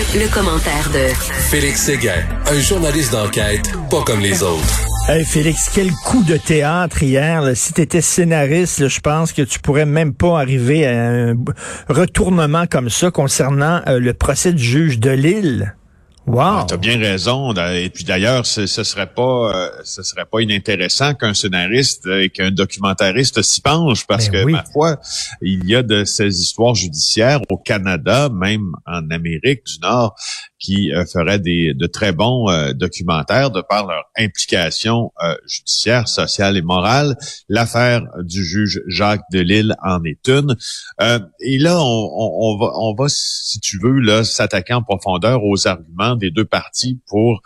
Le, commentaire de Félix Séguin, un journaliste d'enquête pas comme les autres. Hey Félix, quel coup de théâtre hier. Si tu étais scénariste, je pense que tu pourrais même pas arriver à un retournement comme ça concernant euh, le procès du juge de Lille. Wow. Ah, tu as bien raison. Et puis d'ailleurs, ce, ce serait pas euh, ce serait pas inintéressant qu'un scénariste et qu'un documentariste s'y penche parce Ben que oui. parfois il y a de ces histoires judiciaires au Canada, même en Amérique du Nord, qui euh, feraient des de très bons euh, documentaires de par leur implication euh, judiciaire, sociale et morale. L'affaire du juge Jacques Delille en est une. Et là, on, on- on va, on va, si tu veux, là, s'attaquer en profondeur aux arguments des deux parties pour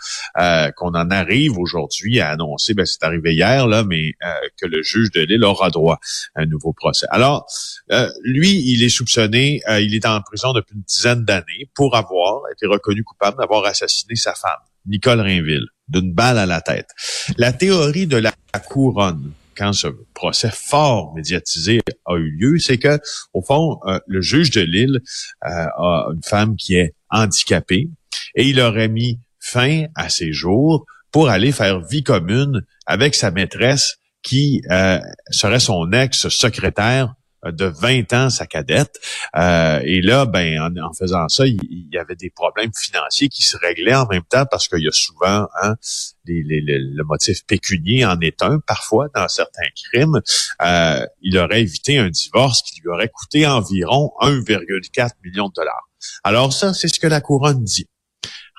qu'on en arrive aujourd'hui à annoncer, ben, c'est arrivé hier, là, mais que le juge de Lille aura droit à un nouveau procès. Alors, lui, il est soupçonné, il est en prison depuis une dizaine d'années pour avoir été reconnu coupable d'avoir assassiné sa femme, Nicole Rainville, d'une balle à la tête. La théorie de la couronne, quand ce procès fort médiatisé a eu lieu, c'est que, au fond, euh, le juge de Lille euh, a une femme qui est handicapée et il aurait mis fin à ses jours pour aller faire vie commune avec sa maîtresse qui euh, serait son ex-secrétaire de 20 ans, sa cadette. Euh, et là, ben, en, faisant ça, il, y avait des problèmes financiers qui se réglaient en même temps parce qu'il y a souvent hein, le motif pécunier en est un parfois dans certains crimes. Euh, il aurait évité un divorce qui lui aurait coûté environ 1,4 million de dollars. Alors ça, c'est ce que la couronne dit.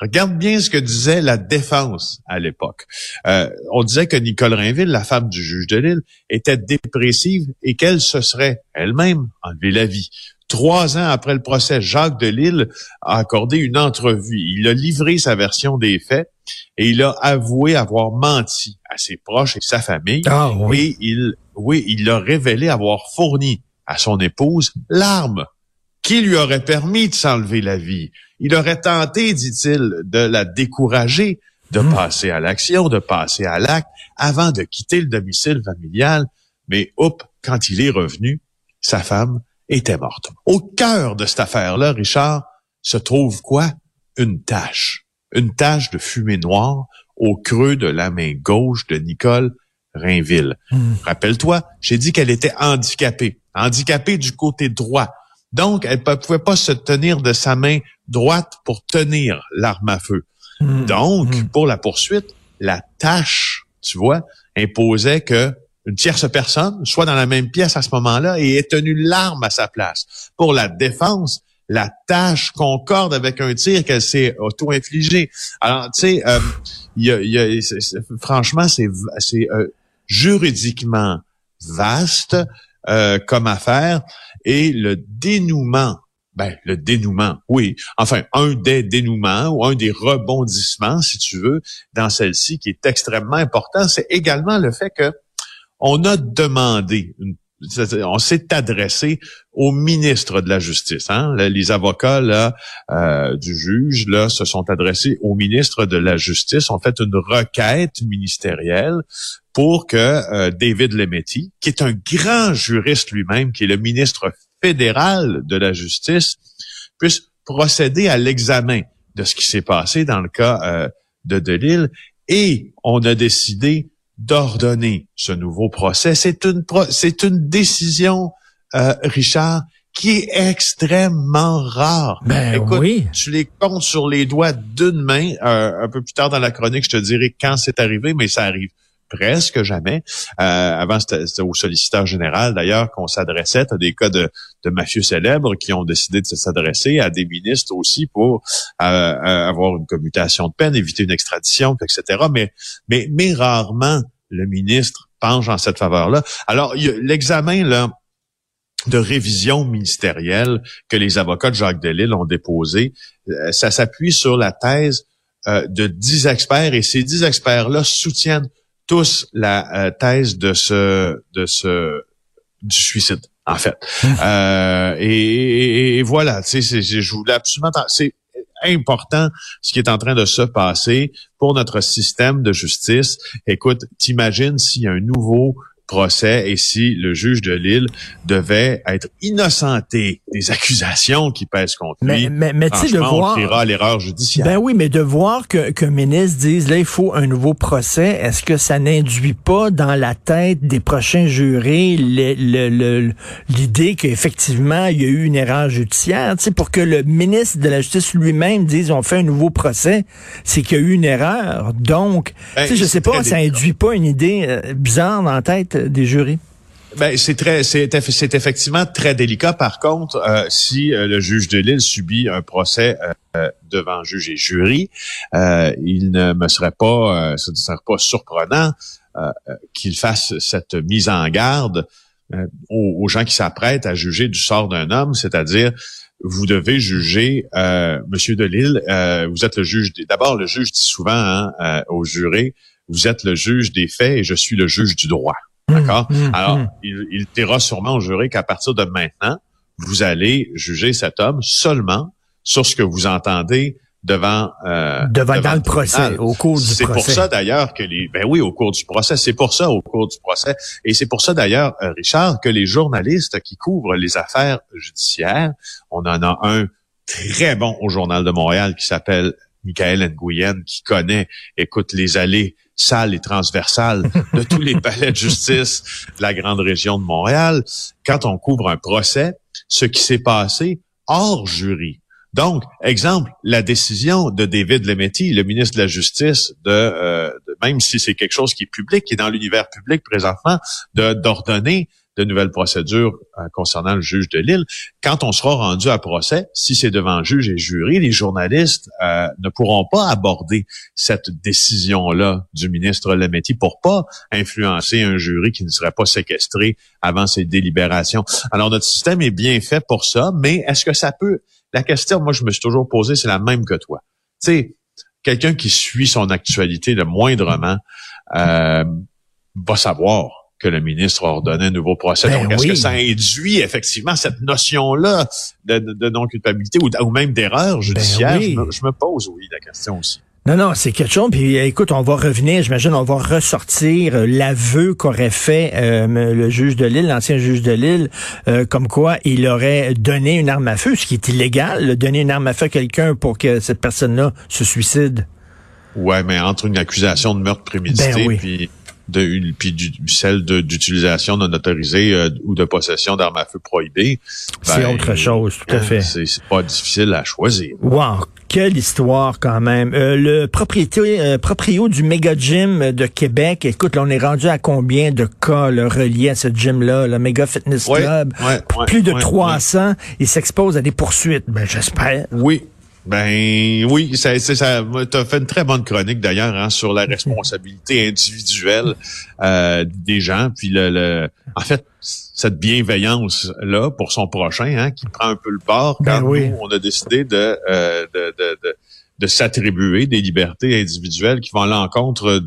Regarde bien ce que disait la défense à l'époque. Euh, on disait que Nicole Rainville, la femme du juge de Lille, était dépressive et qu'elle se serait elle-même enlevé la vie. Trois ans après le procès, Jacques de Lille a accordé une entrevue. Il a livré sa version des faits et il a avoué avoir menti à ses proches et sa famille. Ah oui. Et il, oui, il a révélé avoir fourni à son épouse l'arme qui lui aurait permis de s'enlever la vie. Il aurait tenté, dit-il, de la décourager de Hmm. passer à l'action, de passer à l'acte avant de quitter le domicile familial. Mais hop, quand il est revenu, sa femme était morte. Au cœur de cette affaire-là, Richard, se trouve quoi? Une tache. Une tache de fumée noire au creux de la main gauche de Nicole Rainville. Hmm. Rappelle-toi, j'ai dit qu'elle était handicapée. Handicapée du côté droit. Donc, elle ne pouvait pas se tenir de sa main droite pour tenir l'arme à feu. Hmm. Donc, Hmm. pour la poursuite, la tâche, tu vois, imposait que une tierce personne soit dans la même pièce à ce moment-là et ait tenu l'arme à sa place. Pour la défense, la tâche concorde avec un tir qu'elle s'est auto-infligé. Alors, tu sais, euh, y a- y a- franchement, c'est c'est, euh, juridiquement vaste euh, comme affaire et le dénouement ben, le dénouement, oui. Enfin, un des dénouements ou un des rebondissements, si tu veux, dans celle-ci qui est extrêmement important, c'est également le fait que on a demandé, une- on s'est adressé au ministre de la Justice. Hein? Les avocats là, euh, du juge se sont adressés au ministre de la Justice, ont fait une requête ministérielle pour que euh, David Lemetti, qui est un grand juriste lui-même, qui est le ministre fédéral de la Justice, puisse procéder à l'examen de ce qui s'est passé dans le cas euh, de Delille. Et on a décidé d'ordonner ce nouveau procès. C'est une, pro- c'est une décision, euh, Richard, qui est extrêmement rare. Ben Écoute, oui. tu les comptes sur les doigts d'une main. Euh, un peu plus tard dans la chronique, je te dirai quand c'est arrivé, mais ça arrive presque jamais. Euh, avant, c'était au solliciteur général, d'ailleurs, qu'on s'adressait. à des cas de, de mafieux célèbres qui ont décidé de s'adresser à des ministres aussi pour euh, euh, avoir une commutation de peine, éviter une extradition, etc. Mais, mais, mais rarement le ministre penche en cette faveur-là. Alors, l'examen, là, de révision ministérielle que les avocats de Jacques Delisle ont déposé, euh, ça s'appuie sur la thèse euh, de dix experts et ces dix experts-là soutiennent tous la euh, thèse de ce de ce du suicide en fait. Euh, et, et- et voilà, tu sais, je voulais absolument, c'est important ce qui est en train de se passer pour notre système de justice. Écoute, t'imagines s'il y a un nouveau procès et si le juge de Lille devait être innocenté des accusations qui pèsent contre lui. Mais, mais, tu sais, de voir... l'erreur judiciaire. Ben oui, mais de voir que qu'un ministre dise, là, il faut un nouveau procès, est-ce que ça n'induit pas dans la tête des prochains jurés l'idée qu'effectivement, il y a eu une erreur judiciaire? Tu sais, pour que le ministre de la Justice lui-même dise, on fait un nouveau procès, c'est qu'il y a eu une erreur. Donc, ben, tu sais, je sais pas, ça induit pas une idée euh, bizarre dans la tête des jurés? Ben, c'est très, c'est, effectivement très délicat. Par contre, euh, si euh, le juge de Lille subit un procès euh, devant juge et jury, il ne me serait pas, ce ne serait pas surprenant qu'il fasse cette mise en garde aux, gens qui s'apprêtent à juger du sort d'un homme, c'est-à-dire vous devez juger, Monsieur de Lille, vous êtes le juge. D'abord, le juge dit souvent hein, au juré, vous êtes le juge des faits et je suis le juge du droit. D'accord? Mmh, mmh, Alors, mmh. il, il dira sûrement au jury qu'à partir de maintenant, vous allez juger cet homme seulement sur ce que vous entendez devant euh, devant, dans le procès au cours du procès. C'est pour ça d'ailleurs que les ben oui au cours du procès, c'est pour ça au cours du procès et c'est pour ça d'ailleurs euh, Richard que les journalistes qui couvrent les affaires judiciaires, on en a un très bon au journal de Montréal qui s'appelle Michael Nguyen qui connaît écoute les allées sale et transversale de tous les palais de justice de la grande région de Montréal, quand on couvre un procès, ce qui s'est passé hors jury. Donc, exemple, la décision de David Lemetti, le ministre de la Justice, de, euh, même si c'est quelque chose qui est public, qui est dans l'univers public présentement, d'ordonner de nouvelles procédures euh, concernant le juge de Lille. Quand on sera rendu à procès, si c'est devant juge et jury, les journalistes euh, ne pourront pas aborder cette décision-là du ministre Lemetti pour pas influencer un jury qui ne serait pas séquestré avant ses délibérations. Alors notre système est bien fait pour ça, mais est-ce que ça peut La question, moi je me suis toujours posée, c'est la même que toi. Tu sais, quelqu'un qui suit son actualité le moindrement euh, va savoir que le ministre a ordonné un nouveau procès. Ben Donc, est-ce que ça induit effectivement cette notion-là de, non-culpabilité ou, même d'erreur ben judiciaire? je, me, pose, oui, la question aussi. Non, non, c'est quelque chose. Puis écoute, on va revenir, j'imagine, on va ressortir euh, l'aveu qu'aurait fait euh, le juge de Lille, l'ancien juge de Lille, euh, comme quoi il aurait donné une arme à feu, ce qui est illégal, donner une arme à feu à quelqu'un pour que cette personne-là se suicide. Ouais, mais entre une accusation de meurtre prémédité ben puis de puis du, celle d'utilisation non autorisée euh, ou de possession d'armes à feu prohibées. c'est ben, autre chose, tout à fait. C'est pas difficile à choisir. Wow, quelle histoire quand même. Euh, le propriétaire euh, proprio du méga gym de Québec, écoute, là, on est rendu à combien de cas là, reliés à ce gym-là, le méga fitness club? Plus de 300. Il s'expose à des poursuites. Ben, j'espère. Oui, ben oui, ça, ça, tu as fait une très bonne chronique d'ailleurs hein, sur la responsabilité individuelle euh, des gens, puis le, en fait cette bienveillance là pour son prochain, hein, qui prend un peu le bord ben quand nous, on a décidé de, euh, de, de, de, de s'attribuer des libertés individuelles qui vont à l'encontre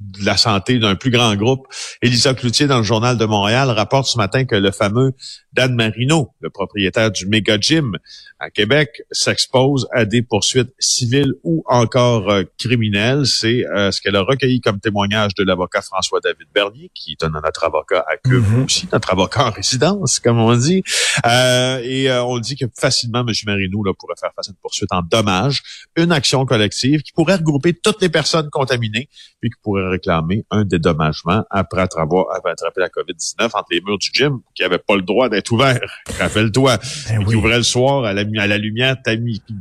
de la santé d'un plus grand groupe. Elisa Cloutier, dans le Journal de Montréal, rapporte ce matin que le fameux Dan Marino, le propriétaire du Mega Gym à Québec, s'expose à des poursuites civiles ou encore euh, criminelles. C'est euh, ce qu'elle a recueilli comme témoignage de l'avocat François-David Bernier, qui est notre avocat à queue mm-hmm. aussi, notre avocat en résidence, comme on dit. Euh, et on dit que facilement, M. Marino là, pourrait faire face à une poursuite en dommages, une action collective qui pourrait regrouper toutes les personnes contaminées, puis qui pourrait réclamer un dédommagement après avoir attrapé la COVID-19 entre les murs du gym, qui n'avait pas le droit d'être ouvert. Rappelle-toi. Ben il ouvrait le soir à la, à la lumière,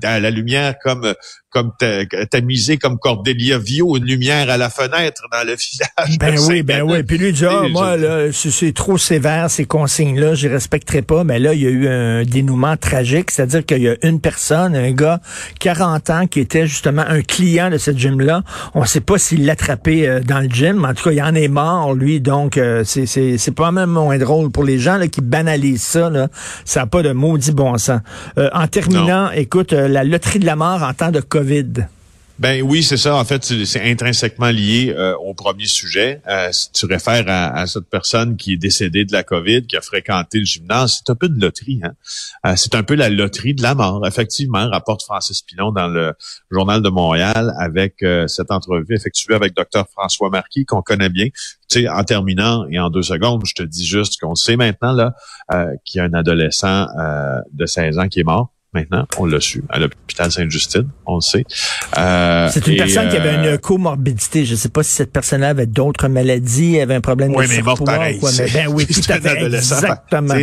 à la lumière comme comme tamisé comme Cordelia Vio, une lumière à la fenêtre dans le village. Ben oui, ben oui. Puis lui dit, ah, moi, là, c'est trop sévère, ces consignes-là, je respecterai pas. Mais là, il y a eu un dénouement tragique, c'est-à-dire qu'il y a une personne, un gars, 40 ans, qui était justement un client de cette gym-là. On sait pas s'il l'attrapait euh, dans le gym, en tout cas, il en est mort, lui. Donc, euh, c'est pas même moins drôle pour les gens là, qui banalisent ça. Là. Ça n'a pas de maudit bon sens. Euh, en terminant, écoute, la loterie de la mort en temps de COVID. Ben oui, c'est ça. En fait, c'est intrinsèquement lié euh, au premier sujet. Euh, si tu réfères à, cette personne qui est décédée de la COVID, qui a fréquenté le gymnase, c'est un peu de loterie. Hein? Euh, c'est un peu la loterie de la mort. Effectivement, rapporte Francis Pilon dans le Journal de Montréal avec cette entrevue effectuée avec Dr François Marquis, qu'on connaît bien. Tu sais, en terminant et en deux secondes, je te dis juste qu'on sait maintenant là qu'il y a un adolescent de 16 ans qui est mort maintenant. On l'a su à l'hôpital Sainte-Justine, on le sait. Euh, c'est une personne qui avait une euh, comorbidité. Je ne sais pas si cette personne-là avait d'autres maladies, avait un problème oui, de mais morte pareil. Quoi, mais ben oui, tout à fait. Exactement.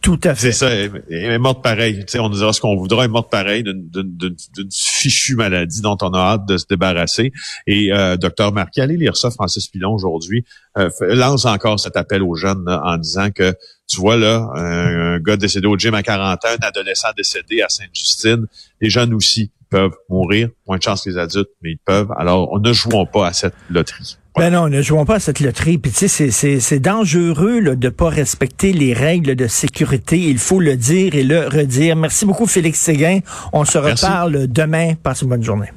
Tout à fait. C'est ça. Elle est morte pareil. on dira ce qu'on voudra. Elle est morte pareil d'une fichue maladie dont on a hâte de se débarrasser. Et euh, docteur Marquis, allez lire ça, Francis Pilon, aujourd'hui, euh, lance encore cet appel aux jeunes en disant que tu vois là, un, gars décédé au gym à 40 ans, un adolescent décédé à Sainte-Justine, les jeunes aussi peuvent mourir, moins de chance que les adultes, mais ils peuvent. Alors, ne jouons pas à cette loterie. Ben non, ne jouons pas à cette loterie. Puis tu sais, c'est dangereux là, de pas respecter les règles de sécurité. Il faut le dire et le redire. Merci beaucoup, Félix Séguin. On se reparle demain. Passe une bonne journée.